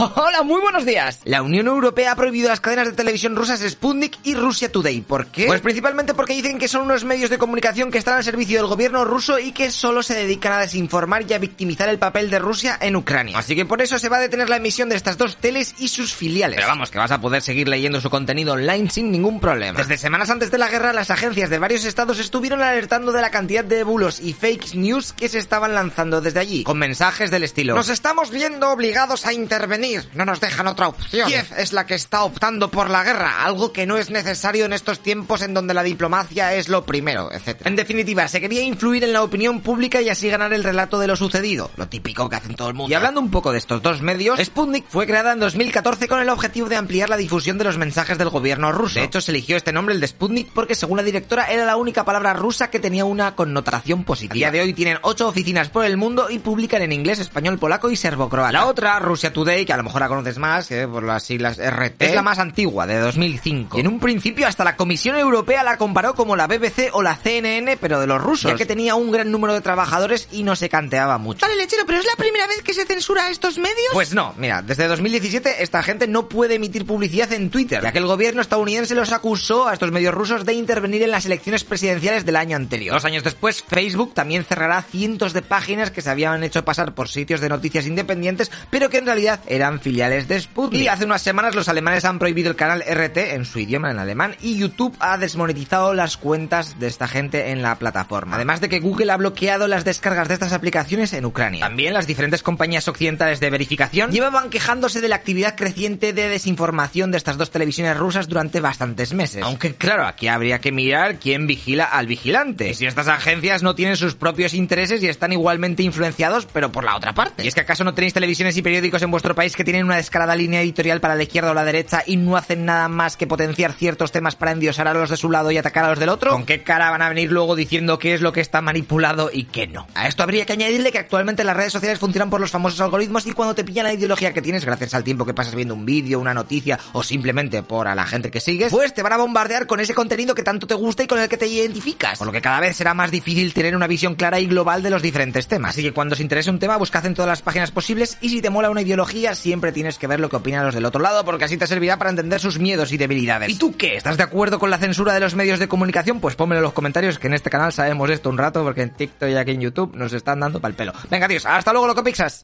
Hola, muy buenos días. La Unión Europea ha prohibido las cadenas de televisión rusas Sputnik y Russia Today. ¿Por qué? Pues principalmente porque dicen que son unos medios de comunicación que están al servicio del gobierno ruso y que solo se dedican a desinformar y a victimizar el papel de Rusia en Ucrania. Así que por eso se va a detener la emisión de estas dos teles y sus filiales. Pero vamos, que vas a poder seguir leyendo su contenido online sin ningún problema. Desde semanas antes de la guerra, las agencias de varios estados estuvieron alertando de la cantidad de bulos y fake news que se estaban lanzando desde allí, con mensajes del estilo. Nos estamos viendo obligados a intervenir, no nos dejan otra opción. Kiev es la que está optando por la guerra, algo que no es necesario en estos tiempos en donde la diplomacia es lo primero, etc. En definitiva, se quería influir en la opinión pública y así ganar el relato de lo sucedido, lo típico que hacen todo el mundo. Y hablando un poco de estos dos medios, Sputnik fue creada en 2014 con el objetivo de ampliar la difusión de los mensajes del gobierno ruso. De hecho, se eligió este nombre, el de Sputnik, porque según la directora era la única palabra rusa que tenía una connotación positiva. A día de hoy tienen ocho oficinas por el mundo y publican en inglés, español, polaco y serbo-croata. La otra, Russia Today, que a lo mejor la conoces más, eh, por las siglas RT, es la más antigua, de 2005. Y en un principio hasta la Comisión Europea la comparó como la BBC o la CNN, pero de los rusos, ya que tenía un gran número de trabajadores y no se canteaba mucho. Vale, lechero, pero ¿es la primera vez que se censura a estos medios? Pues no, mira, desde 2017 esta gente no puede emitir publicidad en Twitter, ya que el gobierno estadounidense los acusó a estos medios rusos de intervenir en las elecciones presidenciales del año anterior. Dos años después, Facebook también cerrará cientos de páginas que se habían hecho pasar por sitios de noticias independientes, pero que en realidad eran filiales de Sputnik. Y hace unas semanas los alemanes han prohibido el canal RT en su idioma, en alemán, y YouTube ha desmonetizado las cuentas de esta gente en la plataforma. Además de que Google ha bloqueado las descargas de estas aplicaciones en Ucrania. También las diferentes compañías occidentales de verificación llevaban quejándose de la actividad creciente de desinformación de estas dos televisiones rusas durante bastantes meses. Aunque claro, aquí habría que mirar quién vigila al vigilante. Y si estas agencias no tienen sus propios intereses y están igualmente influenciados, pero por la otra parte. ¿Y es que acaso no tenéis televisiones y periódicos en vuestro país que tienen una descarada línea editorial para la izquierda o la derecha y no hacen nada más que potenciar ciertos temas para endiosar a los de su lado y atacar a los del otro? ¿Con qué cara van a venir luego diciendo qué es lo que está manipulado y qué no? A esto habría que añadirle que actualmente las redes sociales funcionan por los famosos algoritmos y cuando te pillan la ideología que tienes gracias al tiempo que pasas viendo un vídeo, una noticia o simplemente por a la gente que sigues, pues te van a bombardear con ese contenido que tanto te gusta y con el que te identificas. Por lo que cada vez será más difícil tener una visión clara y global de los diferentes temas. Así que cuando os interese un tema, buscad en todas las páginas posibles y si te mola una ideología, siempre tienes que ver lo que opinan los del otro lado porque así te servirá para entender sus miedos y debilidades. ¿Y tú qué? ¿Estás de acuerdo con la censura de los medios de comunicación? Pues pónmelo en los comentarios que en este canal sabemos esto un rato porque en TikTok y aquí en YouTube nos están dando pa'l pelo. Venga, tíos, hasta luego, loco pixas.